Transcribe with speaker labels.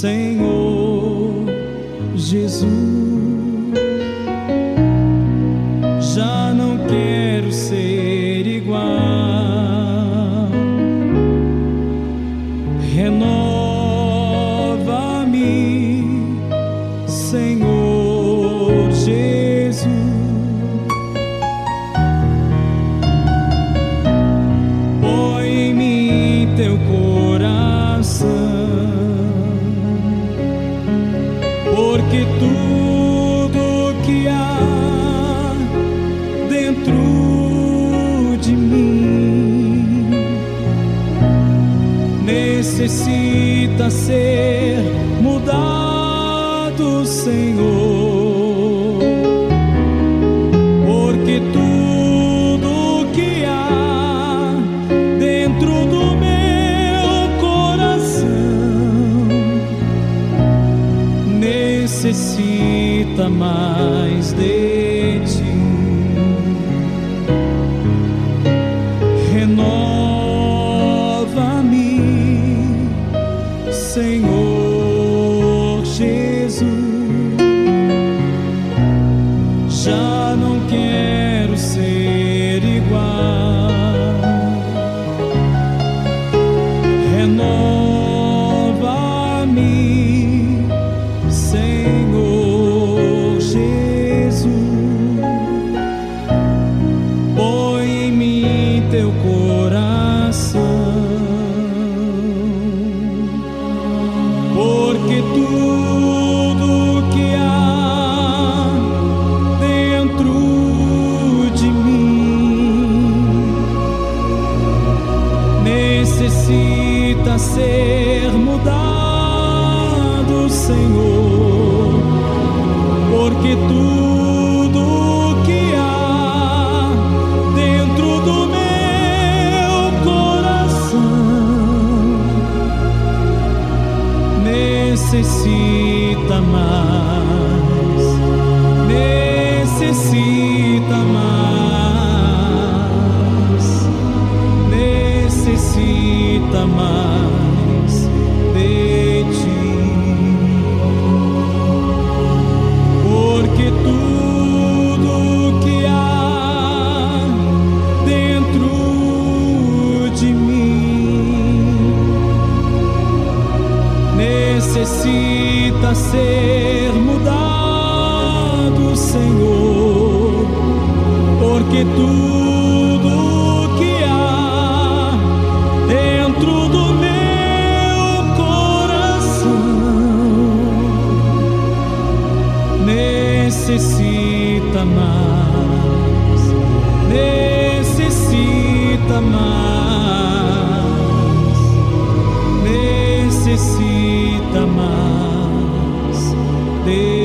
Speaker 1: Senhor Jesus. Porque tudo que há dentro de mim necessita ser mudado, Senhor. Necessita mais de ti. Necessita ser mudado, Senhor, porque tudo que há dentro do meu coração necessita mais, necessita mais, necessita ser mudado, Senhor, porque tudo que há dentro do meu coração necessita mais, necessita mais day.